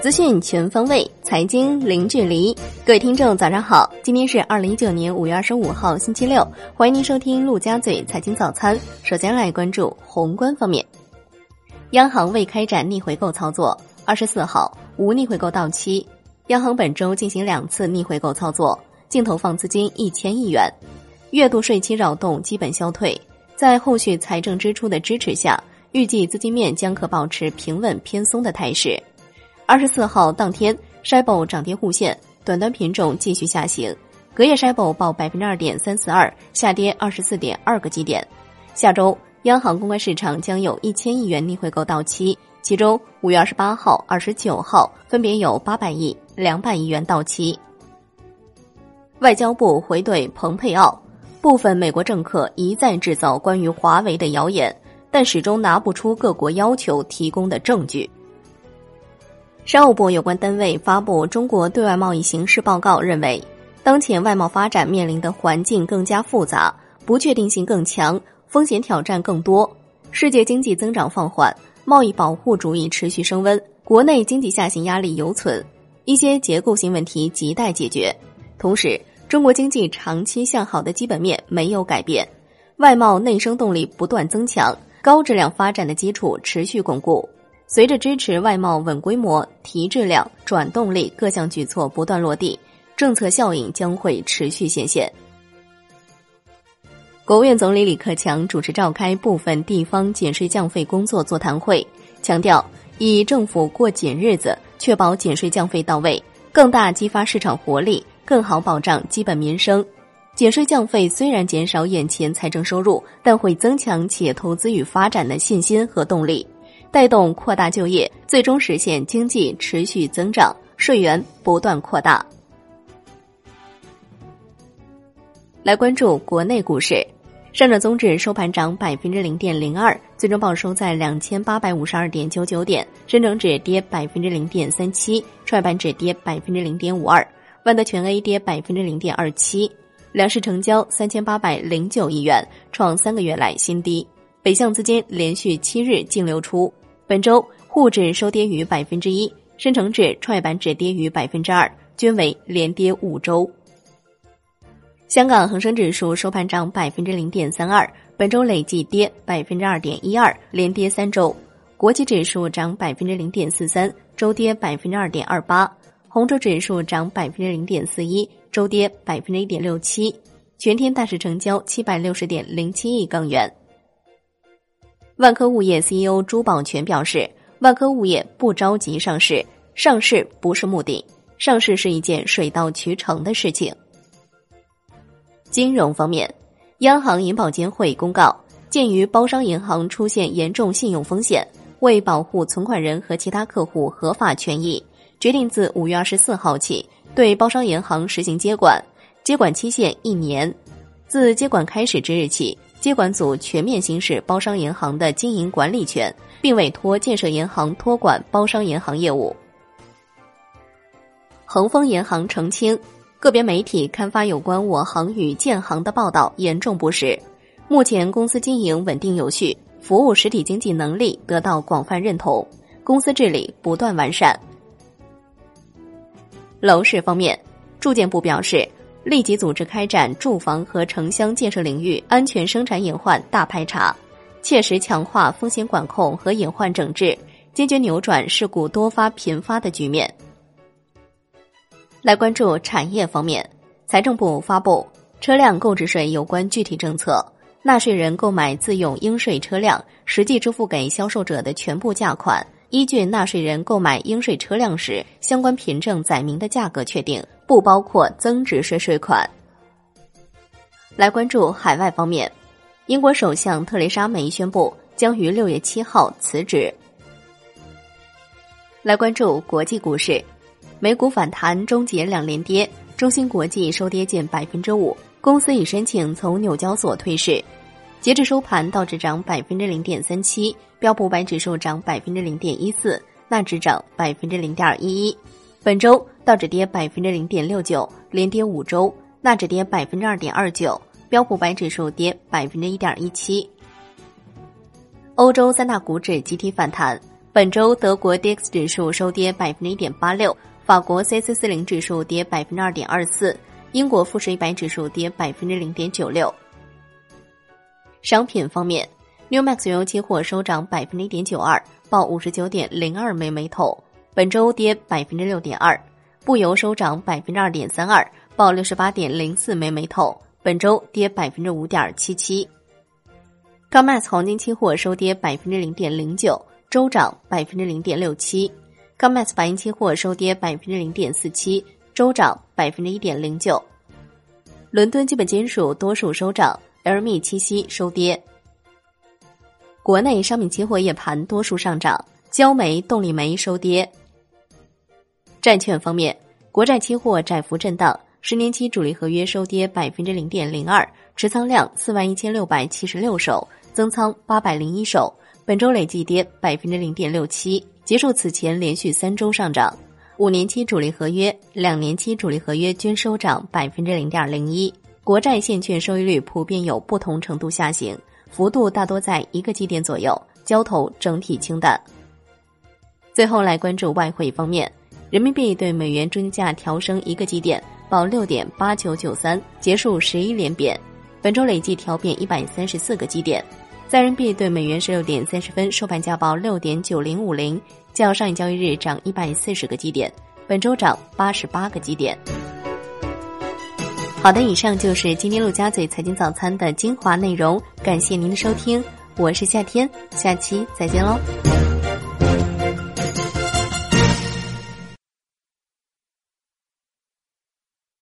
资讯全方位，财经零距离。各位听众，早上好！今天是二零一九年五月二十五号，星期六。欢迎您收听陆家嘴财经早餐。首先来关注宏观方面，央行未开展逆回购操作。二十四号无逆回购到期，央行本周进行两次逆回购操作，净投放资金一千亿元。月度税期扰动基本消退，在后续财政支出的支持下，预计资金面将可保持平稳偏松的态势。二十四号当天，SHIBO 涨跌互现，短端品种继续下行，隔夜 SHIBO 报百分之二点三四二，下跌二十四点二个基点。下周，央行公开市场将有一千亿元逆回购到期，其中五月二十八号、二十九号分别有八百亿、两百亿元到期。外交部回怼蓬佩奥，部分美国政客一再制造关于华为的谣言，但始终拿不出各国要求提供的证据。商务部有关单位发布《中国对外贸易形势报告》，认为，当前外贸发展面临的环境更加复杂，不确定性更强，风险挑战更多。世界经济增长放缓，贸易保护主义持续升温，国内经济下行压力犹存，一些结构性问题亟待解决。同时，中国经济长期向好的基本面没有改变，外贸内生动力不断增强，高质量发展的基础持续巩固。随着支持外贸稳规模、提质量、转动力各项举措不断落地，政策效应将会持续显现。国务院总理李克强主持召开部分地方减税降费工作座谈会，强调以政府过紧日子，确保减税降费到位，更大激发市场活力，更好保障基本民生。减税降费虽然减少眼前财政收入，但会增强企业投资与发展的信心和动力。带动扩大就业，最终实现经济持续增长，税源不断扩大。来关注国内股市，上证综指收盘涨百分之零点零二，最终报收在两千八百五十二点九九点；深成指跌百分之零点三七，创业板指跌百分之零点五二，万德全 A 跌百分之零点二七。两市成交三千八百零九亿元，创三个月来新低。北向资金连续七日净流出，本周沪指收跌逾百分之一，深成指、创业板指跌逾百分之二，均为连跌五周。香港恒生指数收盘涨百分之零点三二，本周累计跌百分之二点一二，连跌三周。国际指数涨百分之零点四三，周跌百分之二点二八。红筹指数涨百分之零点四一，周跌百分之一点六七。全天大市成交七百六十点零七亿港元。万科物业 CEO 朱宝全表示，万科物业不着急上市，上市不是目的，上市是一件水到渠成的事情。金融方面，央行银保监会公告，鉴于包商银行出现严重信用风险，为保护存款人和其他客户合法权益，决定自五月二十四号起对包商银行实行接管，接管期限一年，自接管开始之日起。接管组全面行使包商银行的经营管理权，并委托建设银行托管包商银行业务。恒丰银行澄清，个别媒体刊发有关我行与建行的报道严重不实。目前公司经营稳定有序，服务实体经济能力得到广泛认同，公司治理不断完善。楼市方面，住建部表示。立即组织开展住房和城乡建设领域安全生产隐患大排查，切实强化风险管控和隐患整治，坚决扭转事故多发频发的局面。来关注产业方面，财政部发布车辆购置税有关具体政策，纳税人购买自用应税车辆，实际支付给销售者的全部价款。依据纳税人购买应税车辆时相关凭证载明的价格确定，不包括增值税税款。来关注海外方面，英国首相特蕾莎梅宣布将于六月七号辞职。来关注国际股市，美股反弹终结两连跌，中芯国际收跌近百分之五，公司已申请从纽交所退市。截至收盘，道指涨百分之零点三七，标普五百指数涨百分之零点一四，纳指涨百分之零点一一。本周道指跌百分之零点六九，连跌五周；纳指跌百分之二点二九，标普百指数跌百分之一点一七。欧洲三大股指集体反弹。本周，德国 D X 指数收跌百分之一点八六，法国 c c 四零指数跌百分之二点二四，英国富时一百指数跌百分之零点九六。商品方面，New Max 原油期货收涨百分之一点九二，报五十九点零二美每桶，本周跌百分之六点二。布油收涨百分之二点三二，报六十八点零四美每桶，本周跌百分之五点七七。COMEX 黄金期货收跌百分之零点零九，周涨百分之零点六七。COMEX 白银期货收跌百分之零点四七，周涨百分之一点零九。伦敦基本金属多数收涨。LME 七夕收跌，国内商品期货夜盘多数上涨，焦煤、动力煤收跌。债券方面，国债期货窄幅震荡，十年期主力合约收跌百分之零点零二，持仓量四万一千六百七十六手，增仓八百零一手，本周累计跌百分之零点六七，结束此前连续三周上涨。五年期主力合约、两年期主力合约均收涨百分之零点零一。国债现券收益率普遍有不同程度下行，幅度大多在一个基点左右，交投整体清淡。最后来关注外汇方面，人民币对美元中价调升一个基点，报六点八九九三，结束十一连贬，本周累计调贬一百三十四个基点。在人民币对美元十六点三十分收盘价报六点九零五零，较上一交易日涨一百四十个基点，本周涨八十八个基点。好的，以上就是今天陆家嘴财经早餐的精华内容，感谢您的收听，我是夏天，下期再见喽。